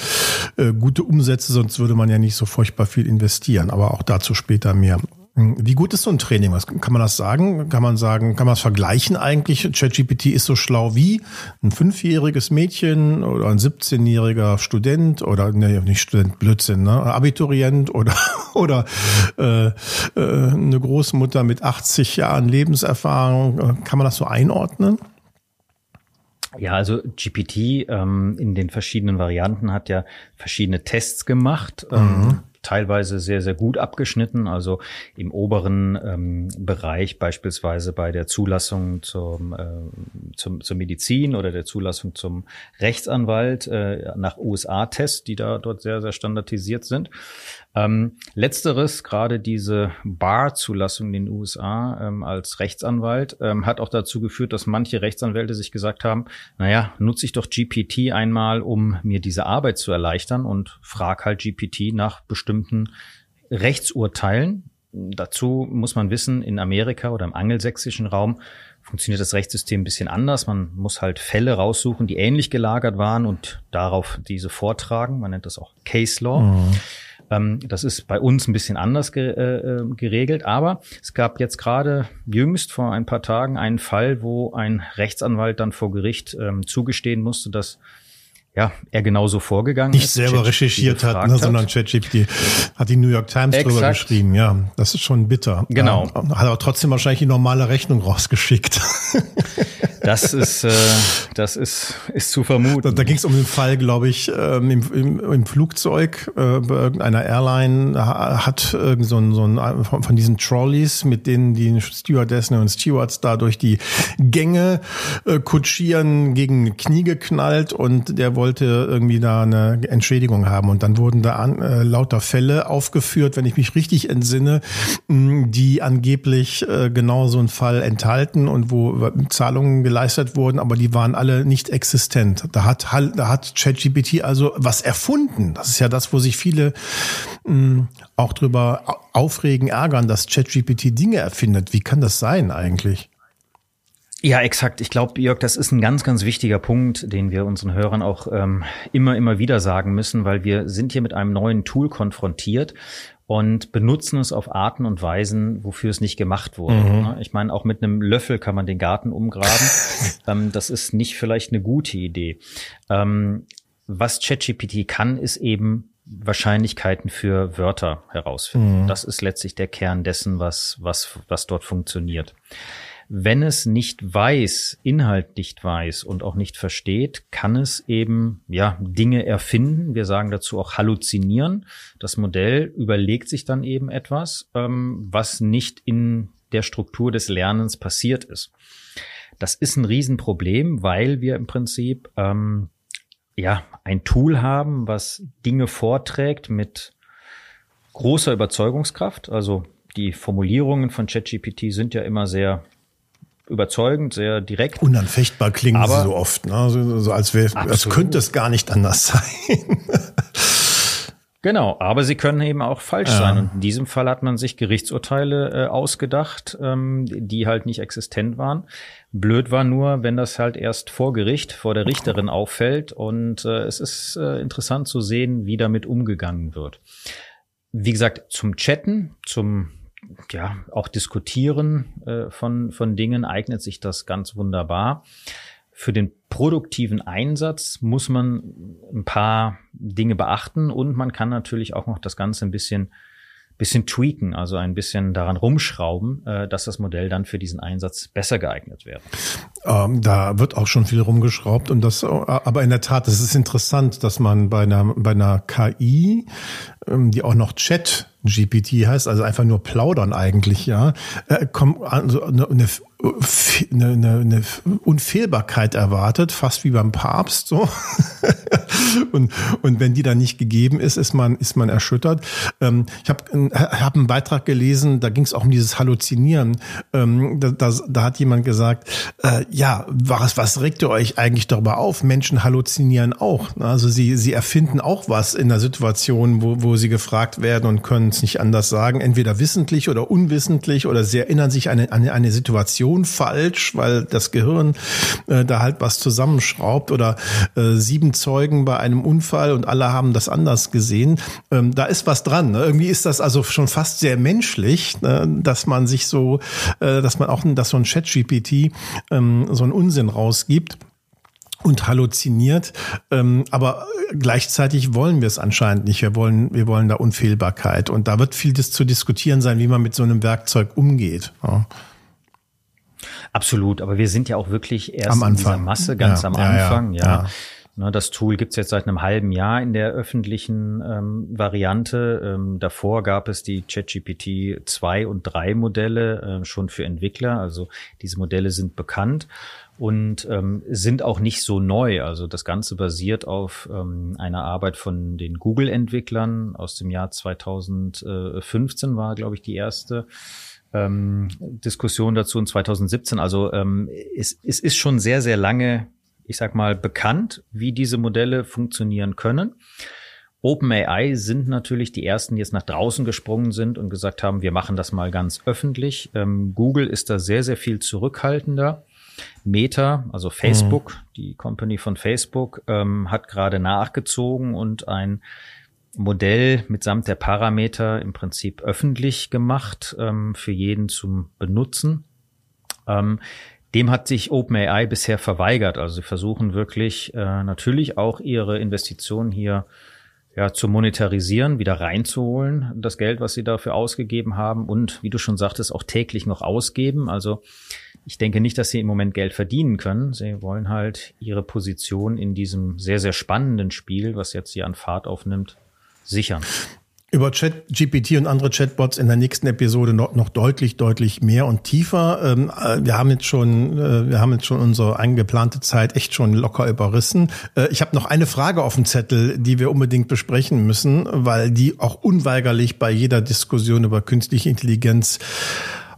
äh, gute Umsätze, sonst würde man ja nicht so furchtbar viel investieren. Aber auch dazu später mehr. Wie gut ist so ein Training? Was kann man das sagen? Kann man sagen, kann man es vergleichen eigentlich? ChatGPT ist so schlau wie ein fünfjähriges Mädchen oder ein 17-jähriger Student oder ne, nicht Student, Blödsinn, ne? Abiturient oder oder äh, äh, eine Großmutter mit 80 Jahren Lebenserfahrung. Kann man das so einordnen? Ja, also GPT ähm, in den verschiedenen Varianten hat ja verschiedene Tests gemacht. Ähm, mhm teilweise sehr, sehr gut abgeschnitten. Also im oberen ähm, Bereich beispielsweise bei der Zulassung zum, äh, zum, zur Medizin oder der Zulassung zum Rechtsanwalt äh, nach USA-Tests, die da dort sehr, sehr standardisiert sind. Ähm, letzteres, gerade diese Bar-Zulassung in den USA ähm, als Rechtsanwalt, ähm, hat auch dazu geführt, dass manche Rechtsanwälte sich gesagt haben, naja, nutze ich doch GPT einmal, um mir diese Arbeit zu erleichtern und frag halt GPT nach bestimmten Rechtsurteilen. Dazu muss man wissen, in Amerika oder im angelsächsischen Raum funktioniert das Rechtssystem ein bisschen anders. Man muss halt Fälle raussuchen, die ähnlich gelagert waren und darauf diese vortragen. Man nennt das auch Case Law. Mhm. Ähm, das ist bei uns ein bisschen anders ge äh, äh, geregelt, aber es gab jetzt gerade jüngst vor ein paar Tagen einen Fall, wo ein Rechtsanwalt dann vor Gericht ähm, zugestehen musste, dass ja, er genauso vorgegangen Nicht ist. Nicht selber recherchiert hat, ne, sondern ChatGPT hat die New York Times Exakt. drüber geschrieben. Ja, das ist schon bitter. Genau. Ja, hat aber trotzdem wahrscheinlich die normale Rechnung rausgeschickt. Das ist, äh, das ist, ist zu vermuten. Da, da ging es um den Fall, glaube ich, ähm, im, im, im Flugzeug äh, bei irgendeiner Airline hat irgend so ein, so ein von, von diesen Trolleys, mit denen die Stewardessen und Stewards da durch die Gänge äh, kutschieren, gegen Knie geknallt und der wollte irgendwie da eine Entschädigung haben. Und dann wurden da an, äh, lauter Fälle aufgeführt, wenn ich mich richtig entsinne, die angeblich äh, genau so einen Fall enthalten und wo Zahlungen geleistet wurden, aber die waren alle nicht existent. Da hat, da hat ChatGPT also was erfunden. Das ist ja das, wo sich viele mh, mm, auch drüber aufregen, ärgern, dass ChatGPT Dinge erfindet. Wie kann das sein eigentlich? Ja, exakt. Ich glaube, Jörg, das ist ein ganz, ganz wichtiger Punkt, den wir unseren Hörern auch ähm, immer, immer wieder sagen müssen, weil wir sind hier mit einem neuen Tool konfrontiert und benutzen es auf Arten und Weisen, wofür es nicht gemacht wurde. Mhm. Ne? Ich meine, auch mit einem Löffel kann man den Garten umgraben. ähm, das ist nicht vielleicht eine gute Idee. Ähm, was ChatGPT kann, ist eben Wahrscheinlichkeiten für Wörter herausfinden. Mhm. Das ist letztlich der Kern dessen, was, was, was dort funktioniert. Wenn es nicht weiß, Inhalt nicht weiß und auch nicht versteht, kann es eben, ja, Dinge erfinden. Wir sagen dazu auch halluzinieren. Das Modell überlegt sich dann eben etwas, ähm, was nicht in der Struktur des Lernens passiert ist. Das ist ein Riesenproblem, weil wir im Prinzip ähm, ja ein Tool haben, was Dinge vorträgt mit großer Überzeugungskraft. Also die Formulierungen von ChatGPT sind ja immer sehr überzeugend, sehr direkt. Unanfechtbar klingen aber, sie so oft, ne? so, so als, wär, als könnte es gar nicht anders sein. Genau, aber sie können eben auch falsch ja. sein. Und in diesem Fall hat man sich Gerichtsurteile äh, ausgedacht, ähm, die halt nicht existent waren. Blöd war nur, wenn das halt erst vor Gericht, vor der Richterin auffällt. Und äh, es ist äh, interessant zu sehen, wie damit umgegangen wird. Wie gesagt, zum Chatten, zum ja auch Diskutieren äh, von von Dingen eignet sich das ganz wunderbar. Für den produktiven Einsatz muss man ein paar Dinge beachten und man kann natürlich auch noch das Ganze ein bisschen bisschen tweaken, also ein bisschen daran rumschrauben, äh, dass das Modell dann für diesen Einsatz besser geeignet wird. Ähm, da wird auch schon viel rumgeschraubt und das, aber in der Tat, es ist interessant, dass man bei einer bei einer KI, ähm, die auch noch Chat GPT heißt, also einfach nur plaudern eigentlich, ja, äh, kommt also eine, eine eine, eine, Unfehlbarkeit erwartet, fast wie beim Papst so. und, und wenn die dann nicht gegeben ist, ist man, ist man erschüttert. Ähm, ich habe hab einen Beitrag gelesen, da ging es auch um dieses Halluzinieren. Ähm, da, da, da hat jemand gesagt, äh, ja, was, was regt ihr euch eigentlich darüber auf? Menschen halluzinieren auch. Also sie, sie erfinden auch was in der Situation, wo, wo sie gefragt werden und können es nicht anders sagen, entweder wissentlich oder unwissentlich oder sie erinnern sich an eine, an eine Situation falsch, weil das Gehirn äh, da halt was zusammenschraubt oder äh, sieben Zeugen bei einem Unfall und alle haben das anders gesehen. Ähm, da ist was dran. Ne? Irgendwie ist das also schon fast sehr menschlich, ne? dass man sich so, äh, dass man auch, dass so ein Chat-GPT ähm, so einen Unsinn rausgibt und halluziniert. Ähm, aber gleichzeitig wollen wir es anscheinend nicht. Wir wollen, wir wollen da Unfehlbarkeit. Und da wird viel zu diskutieren sein, wie man mit so einem Werkzeug umgeht. Ja. Absolut, aber wir sind ja auch wirklich erst in dieser Masse ganz ja, am Anfang, ja. ja. ja. Das Tool gibt's jetzt seit einem halben Jahr in der öffentlichen ähm, Variante. Ähm, davor gab es die ChatGPT 2 und 3 Modelle äh, schon für Entwickler. Also diese Modelle sind bekannt und ähm, sind auch nicht so neu. Also das Ganze basiert auf ähm, einer Arbeit von den Google-Entwicklern aus dem Jahr 2015 war, glaube ich, die erste ähm, Diskussion dazu in 2017. Also ähm, es, es ist schon sehr, sehr lange, ich sag mal, bekannt, wie diese Modelle funktionieren können. OpenAI sind natürlich die ersten, die jetzt nach draußen gesprungen sind und gesagt haben, wir machen das mal ganz öffentlich. Ähm, Google ist da sehr, sehr viel zurückhaltender. Meta, also Facebook, mhm. die Company von Facebook, ähm, hat gerade nachgezogen und ein Modell mitsamt der Parameter im Prinzip öffentlich gemacht ähm, für jeden zum Benutzen. Ähm, dem hat sich OpenAI bisher verweigert. Also sie versuchen wirklich äh, natürlich auch ihre Investitionen hier ja, zu monetarisieren, wieder reinzuholen, das Geld, was sie dafür ausgegeben haben und, wie du schon sagtest, auch täglich noch ausgeben. Also ich denke nicht, dass sie im Moment Geld verdienen können. Sie wollen halt ihre Position in diesem sehr, sehr spannenden Spiel, was jetzt hier an Fahrt aufnimmt, sichern. Über ChatGPT und andere Chatbots in der nächsten Episode noch, noch deutlich, deutlich mehr und tiefer. Ähm, äh, wir haben jetzt schon, äh, wir haben jetzt schon unsere eingeplante Zeit echt schon locker überrissen. Äh, ich habe noch eine Frage auf dem Zettel, die wir unbedingt besprechen müssen, weil die auch unweigerlich bei jeder Diskussion über künstliche Intelligenz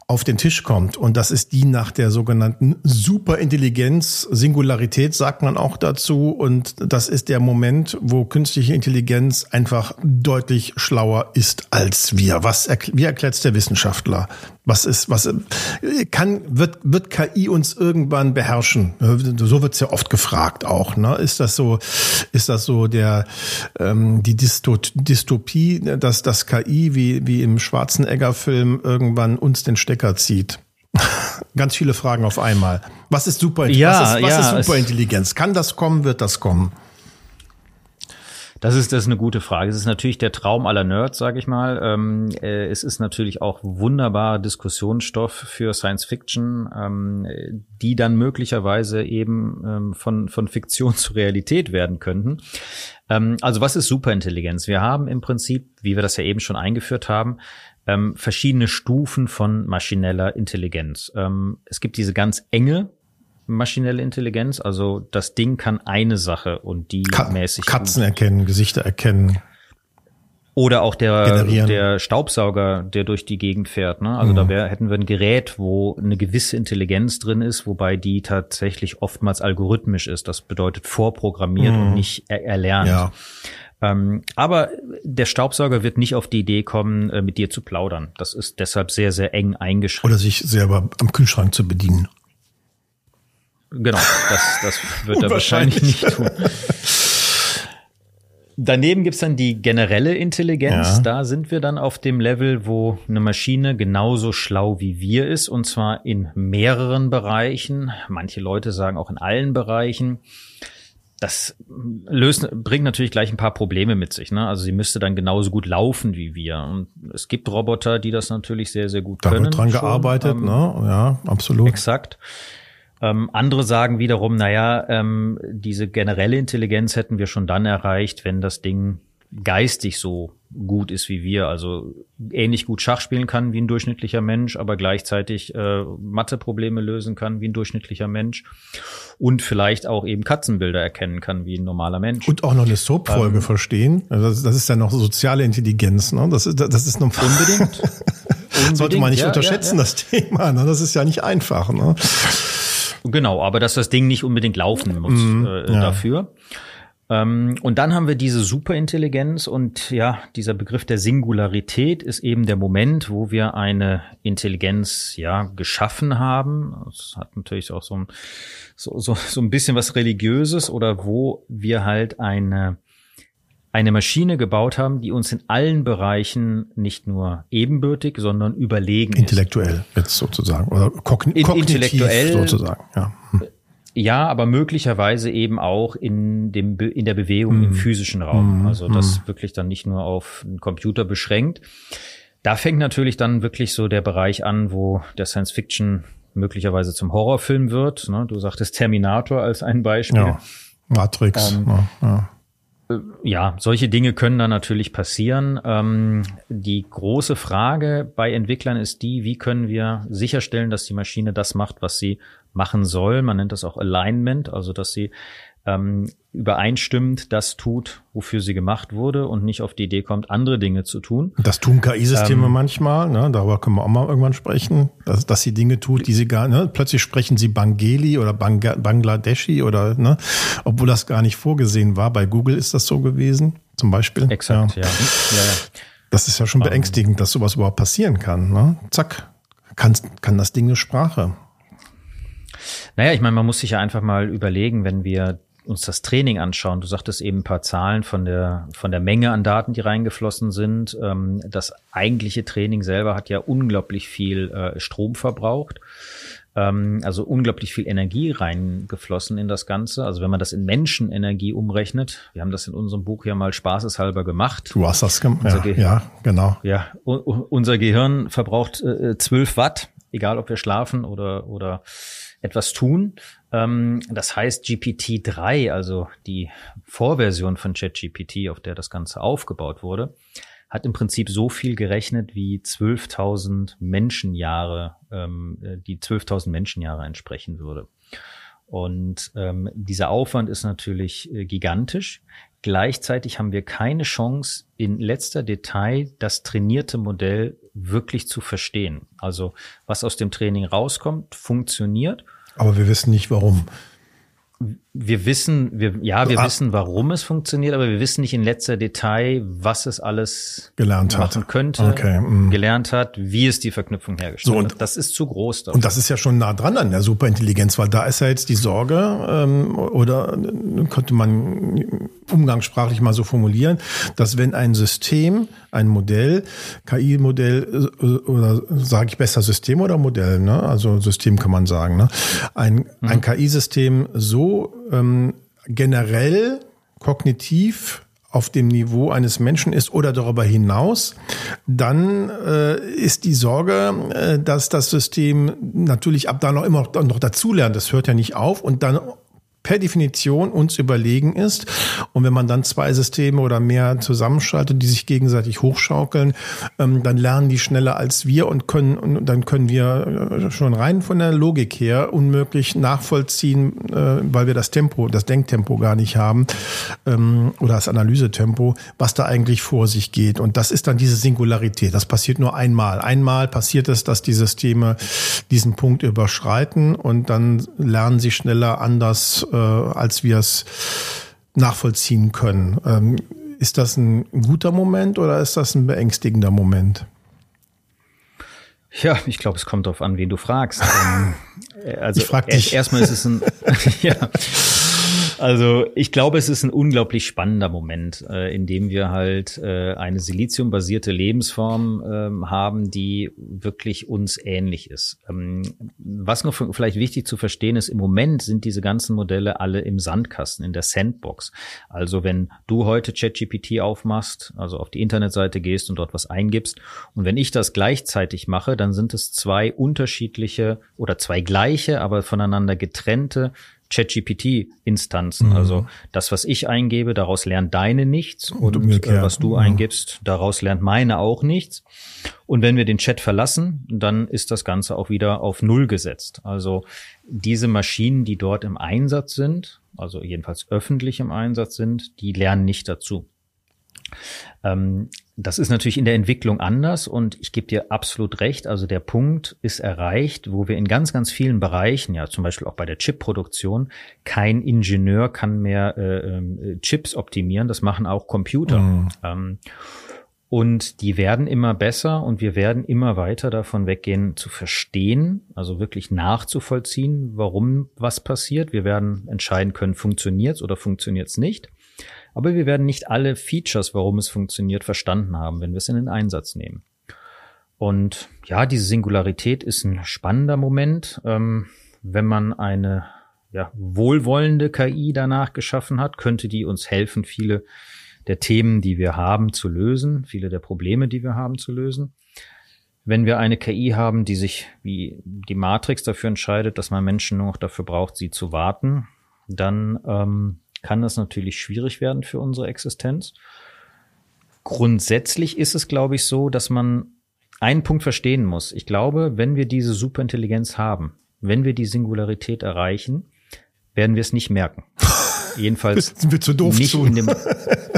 auf den Tisch kommt. Und das ist die nach der sogenannten Superintelligenz. Singularität sagt man auch dazu. Und das ist der Moment, wo künstliche Intelligenz einfach deutlich schlauer ist als wir. Was, wie erklärt es der Wissenschaftler? Was ist, was kann, wird, wird KI uns irgendwann beherrschen? So wird es ja oft gefragt auch. Ne? Ist das so, ist das so der ähm, die Dystopie, dass das KI wie, wie im Schwarzenegger-Film irgendwann uns den Stecker zieht? Ganz viele Fragen auf einmal. Was ist super? Ja, was ist, was ja, ist Superintelligenz? Kann das kommen? Wird das kommen? Das ist, das ist eine gute Frage. Es ist natürlich der Traum aller Nerds, sage ich mal. Ähm, äh, es ist natürlich auch wunderbarer Diskussionsstoff für Science Fiction, ähm, die dann möglicherweise eben ähm, von, von Fiktion zu Realität werden könnten. Ähm, also was ist Superintelligenz? Wir haben im Prinzip, wie wir das ja eben schon eingeführt haben, ähm, verschiedene Stufen von maschineller Intelligenz. Ähm, es gibt diese ganz enge maschinelle Intelligenz. Also das Ding kann eine Sache und die Ka mäßig. Katzen erkennen, Gesichter erkennen. Oder auch der, Generieren. der Staubsauger, der durch die Gegend fährt. Ne? Also da wär, hätten wir ein Gerät, wo eine gewisse Intelligenz drin ist, wobei die tatsächlich oftmals algorithmisch ist. Das bedeutet vorprogrammiert und nicht er erlernt. Ja. Ähm, aber der Staubsauger wird nicht auf die Idee kommen, äh, mit dir zu plaudern. Das ist deshalb sehr, sehr eng eingeschränkt. Oder sich selber am Kühlschrank zu bedienen. Genau, das, das wird er wahrscheinlich nicht tun. Daneben gibt's dann die generelle Intelligenz. Ja. Da sind wir dann auf dem Level, wo eine Maschine genauso schlau wie wir ist, und zwar in mehreren Bereichen. Manche Leute sagen auch in allen Bereichen. Das löst, bringt natürlich gleich ein paar Probleme mit sich. Ne? Also sie müsste dann genauso gut laufen wie wir. Und es gibt Roboter, die das natürlich sehr, sehr gut Da können. wird dran schon. gearbeitet, Ähm, ne? Ja, absolut. Exakt. Ähm, andere sagen wiederum, naja, ähm, diese generelle Intelligenz hätten wir schon dann erreicht, wenn das Ding geistig so gut ist wie wir, also ähnlich gut Schach spielen kann wie ein durchschnittlicher Mensch, aber gleichzeitig äh, Matheprobleme lösen kann wie ein durchschnittlicher Mensch und vielleicht auch eben Katzenbilder erkennen kann wie ein normaler Mensch. Und auch noch eine Soap-Folge Ähm. verstehen. Also das, das ist ja noch soziale Intelligenz. Ne? Das, ist, das ist noch Unbedingt. Sollte man nicht ja, unterschätzen, ja, ja. das Thema. Ne? Das ist ja nicht einfach. Ne? Genau, aber dass das Ding nicht unbedingt laufen muss äh, ja. dafür. Ähm, und dann haben wir diese Superintelligenz und ja, dieser Begriff der Singularität ist eben der Moment, wo wir eine Intelligenz ja geschaffen haben. Das hat natürlich auch so ein, so, so, so ein bisschen was Religiöses oder wo wir halt eine eine Maschine gebaut haben, die uns in allen Bereichen nicht nur ebenbürtig, sondern überlegen ist. Intellektuell jetzt sozusagen. Oder kogn In- kognitiv intellektuell- sozusagen. Ja. Hm. Ja, aber möglicherweise eben auch in dem in der Bewegung im physischen Raum. Also das wirklich dann nicht nur auf einen Computer beschränkt. Da fängt natürlich dann wirklich so der Bereich an, wo der Science Fiction möglicherweise zum Horrorfilm wird. Ne? Du sagtest Terminator als ein Beispiel. ja. Matrix. Ähm, ne? ja. Ja, solche Dinge können dann natürlich passieren. Ähm, die große Frage bei Entwicklern ist die, wie können wir sicherstellen, dass die Maschine das macht, was sie machen soll. Man nennt das auch Alignment, also dass sie ähm, übereinstimmend das tut, wofür sie gemacht wurde und nicht auf die Idee kommt, andere Dinge zu tun. Das tun KI-Systeme Ähm. manchmal, ne? darüber können wir auch mal irgendwann sprechen, dass, dass sie Dinge tut, die sie gar, ne? plötzlich sprechen sie Bangeli oder Banga, Bangladeshi oder, ne? obwohl das gar nicht vorgesehen war. Bei Google ist das so gewesen, zum Beispiel. Exakt, Ja. ja. ja, ja. Das ist ja schon beängstigend, dass sowas überhaupt passieren kann. Ne? Zack, kann, kann das Ding eine Sprache. Naja, ich meine, man muss sich ja einfach mal überlegen, wenn wir uns das Training anschauen. Du sagtest eben ein paar Zahlen von der, von der Menge an Daten, die reingeflossen sind. Ähm, das eigentliche Training selber hat ja unglaublich viel äh, Strom verbraucht. Ähm, also unglaublich viel Energie reingeflossen in das Ganze. Also wenn man das in Menschenenergie umrechnet, wir haben das in unserem Buch ja mal spaßeshalber gemacht. Du hast das gemacht. Ja, Gehirn. ja, genau. Ja, unser Gehirn verbraucht äh, 12 Watt, egal ob wir schlafen oder, oder etwas tun. Ähm, das heißt, GPT-3, also die Vorversion von ChatGPT, auf der das Ganze aufgebaut wurde, hat im Prinzip so viel gerechnet wie 12.000 Menschenjahre, ähm, äh, die 12.000 Menschenjahre entsprechen würde. Und ähm, dieser Aufwand ist natürlich äh, gigantisch. Gleichzeitig haben wir keine Chance, in letzter Detail das trainierte Modell wirklich zu verstehen. Also was aus dem Training rauskommt, funktioniert. Aber wir wissen nicht warum. Wir wissen, wir, ja, wir Ah. wissen, warum es funktioniert, aber wir wissen nicht in letzter Detail, was es alles Gelernt hat. machen könnte, Okay, mm. gelernt hat, wie es die Verknüpfung hergestellt So, und- hat. Das ist zu groß. dafür. Und das ist ja schon nah dran an der Superintelligenz, weil da ist ja jetzt die Sorge, ähm, oder äh, könnte man umgangssprachlich mal so formulieren, dass wenn ein System, ein Modell, KI-Modell äh, oder sage ich besser System oder Modell, ne? also System kann man sagen, ne? ein, ein KI-System so ähm, generell kognitiv auf dem Niveau eines Menschen ist oder darüber hinaus, dann äh, ist die Sorge, äh, dass das System natürlich ab da noch immer noch dazulernt. Das hört ja nicht auf und dann per Definition uns überlegen ist. Und wenn man dann zwei Systeme oder mehr zusammenschaltet, die sich gegenseitig hochschaukeln, ähm, dann lernen die schneller als wir und können, und dann können wir äh, schon rein von der Logik her unmöglich nachvollziehen, äh, weil wir das Tempo, das Denktempo gar nicht haben ähm, oder das Analysetempo, was da eigentlich vor sich geht. Und das ist dann diese Singularität. Das passiert nur einmal. Einmal passiert es, dass die Systeme diesen Punkt überschreiten und dann lernen sie schneller anders, äh, als wir es nachvollziehen können. Ähm, ist das ein guter Moment oder ist das ein beängstigender Moment? Ja, ich glaube, es kommt darauf an, wen du fragst. Ähm, äh, also ich frag dich. erstmal ist es ein ja, also ich glaube, es ist ein unglaublich spannender Moment, äh, in dem wir halt äh, eine siliziumbasierte Lebensform ähm, haben, die wirklich uns ähnlich ist. Ähm, was noch vielleicht wichtig zu verstehen ist, im Moment sind diese ganzen Modelle alle im Sandkasten, in der Sandbox. Also wenn du heute ChatGPT aufmachst, also auf die Internetseite gehst und dort was eingibst, und wenn ich das gleichzeitig mache, dann sind es zwei unterschiedliche oder zwei gleiche, aber voneinander getrennte ChatGPT-Instanzen. Mhm. Also das, was ich eingebe, daraus lernt deine nichts und, und äh, was du eingibst, daraus lernt meine auch nichts. Und wenn wir den Chat verlassen, dann ist das Ganze auch wieder auf Null gesetzt. Also diese Maschinen, die dort im Einsatz sind, also jedenfalls öffentlich im Einsatz sind, die lernen nicht dazu. Ähm, das ist natürlich in der Entwicklung anders und ich gebe dir absolut recht. Also der Punkt ist erreicht, wo wir in ganz, ganz vielen Bereichen, ja zum Beispiel auch bei der Chipproduktion, kein Ingenieur kann mehr äh, äh, Chips optimieren. Das machen auch Computer. Mhm. Ähm, und die werden immer besser und wir werden immer weiter davon weggehen zu verstehen, also wirklich nachzuvollziehen, warum was passiert. Wir werden entscheiden können, funktioniert es oder funktioniert es nicht. Aber wir werden nicht alle Features, warum es funktioniert, verstanden haben, wenn wir es in den Einsatz nehmen. Und ja, diese Singularität ist ein spannender Moment. Ähm, wenn man eine ja, wohlwollende KI danach geschaffen hat, könnte die uns helfen, viele der Themen, die wir haben, zu lösen, viele der Probleme, die wir haben, zu lösen. Wenn wir eine KI haben, die sich wie die Matrix dafür entscheidet, dass man Menschen nur noch dafür braucht, sie zu warten, dann ähm, kann das natürlich schwierig werden für unsere Existenz. Grundsätzlich ist es, glaube ich, so, dass man einen Punkt verstehen muss. Ich glaube, wenn wir diese Superintelligenz haben, wenn wir die Singularität erreichen, werden wir es nicht merken. Jedenfalls sind wir zu doof nicht zu. in dem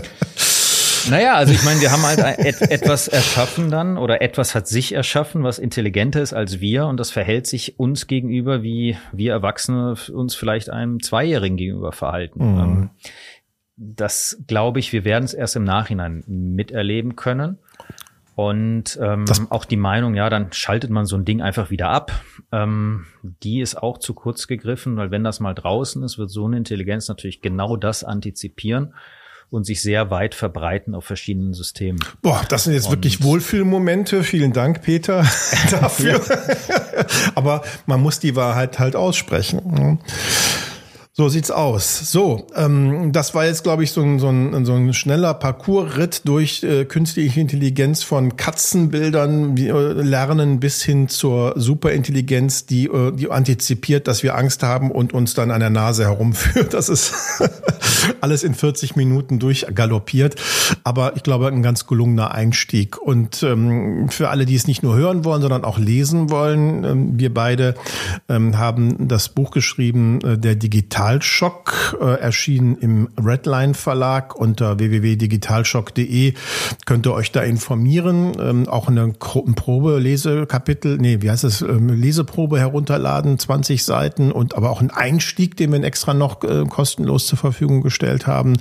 Naja, also ich meine, wir haben halt et etwas erschaffen dann oder etwas hat sich erschaffen, was intelligenter ist als wir und das verhält sich uns gegenüber, wie wir Erwachsene uns vielleicht einem Zweijährigen gegenüber verhalten. Mhm. Ähm, das glaube ich, wir werden es erst im Nachhinein miterleben können. Und ähm, auch die Meinung, ja, dann schaltet man so ein Ding einfach wieder ab. Ähm, die ist auch zu kurz gegriffen, weil wenn das mal draußen ist, wird so eine Intelligenz natürlich genau das antizipieren und sich sehr weit verbreiten auf verschiedenen Systemen. Boah, das sind jetzt und wirklich Wohlfühlmomente. Vielen Dank, Peter, dafür. Aber man muss die Wahrheit halt aussprechen. So sieht's aus. So, ähm, das war jetzt, glaube ich, so ein, so ein, so ein schneller Parcoursritt durch äh, künstliche Intelligenz von Katzenbildern wie, äh, lernen bis hin zur Superintelligenz, die, äh, die antizipiert, dass wir Angst haben und uns dann an der Nase herumführt. Das ist alles in 40 Minuten durchgaloppiert. Aber ich glaube, ein ganz gelungener Einstieg. Und ähm, für alle, die es nicht nur hören wollen, sondern auch lesen wollen, ähm, wir beide ähm, haben das Buch geschrieben, äh, der Digital Digitalschock, äh, erschienen im Redline Verlag unter www.digitalschock.de. Könnt ihr euch da informieren, ähm, auch eine Probe, Lesekapitel, nee, wie heißt es, ähm, Leseprobe herunterladen, 20 Seiten und aber auch ein Einstieg, den wir extra noch äh, kostenlos zur Verfügung gestellt haben,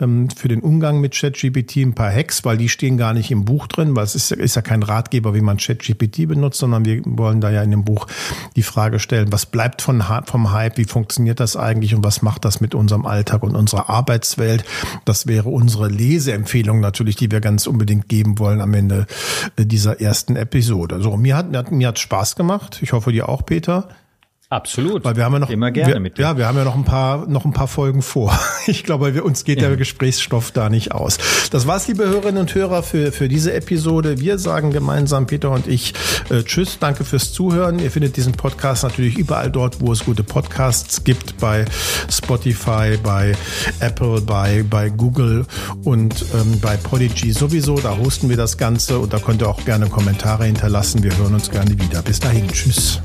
ähm, für den Umgang mit ChatGPT ein paar Hacks, weil die stehen gar nicht im Buch drin, weil es ist, ist ja kein Ratgeber, wie man ChatGPT benutzt, sondern wir wollen da ja in dem Buch die Frage stellen, was bleibt von, vom Hype, wie funktioniert das eigentlich? Eigentlich und was macht das mit unserem Alltag und unserer Arbeitswelt. Das wäre unsere Leseempfehlung natürlich, die wir ganz unbedingt geben wollen am Ende äh, dieser ersten Episode. So, mir hat, mir hat, Spaß gemacht. Ich hoffe dir auch, Peter. Absolut. Weil wir haben ja noch immer gerne wir, mit dir. Ja, wir haben ja noch ein paar noch ein paar Folgen vor. Ich glaube, wir, uns geht der Gesprächsstoff da nicht aus. Das war's, liebe Hörerinnen und Hörer, für für diese Episode. Wir sagen gemeinsam, Peter und ich, äh, Tschüss, danke fürs Zuhören. Ihr findet diesen Podcast natürlich überall dort, wo es gute Podcasts gibt, bei Spotify, bei Apple, bei bei Google und ähm, bei Podigy sowieso. Da hosten wir das Ganze und da könnt ihr auch gerne Kommentare hinterlassen. Wir hören uns gerne wieder. Bis dahin, Tschüss.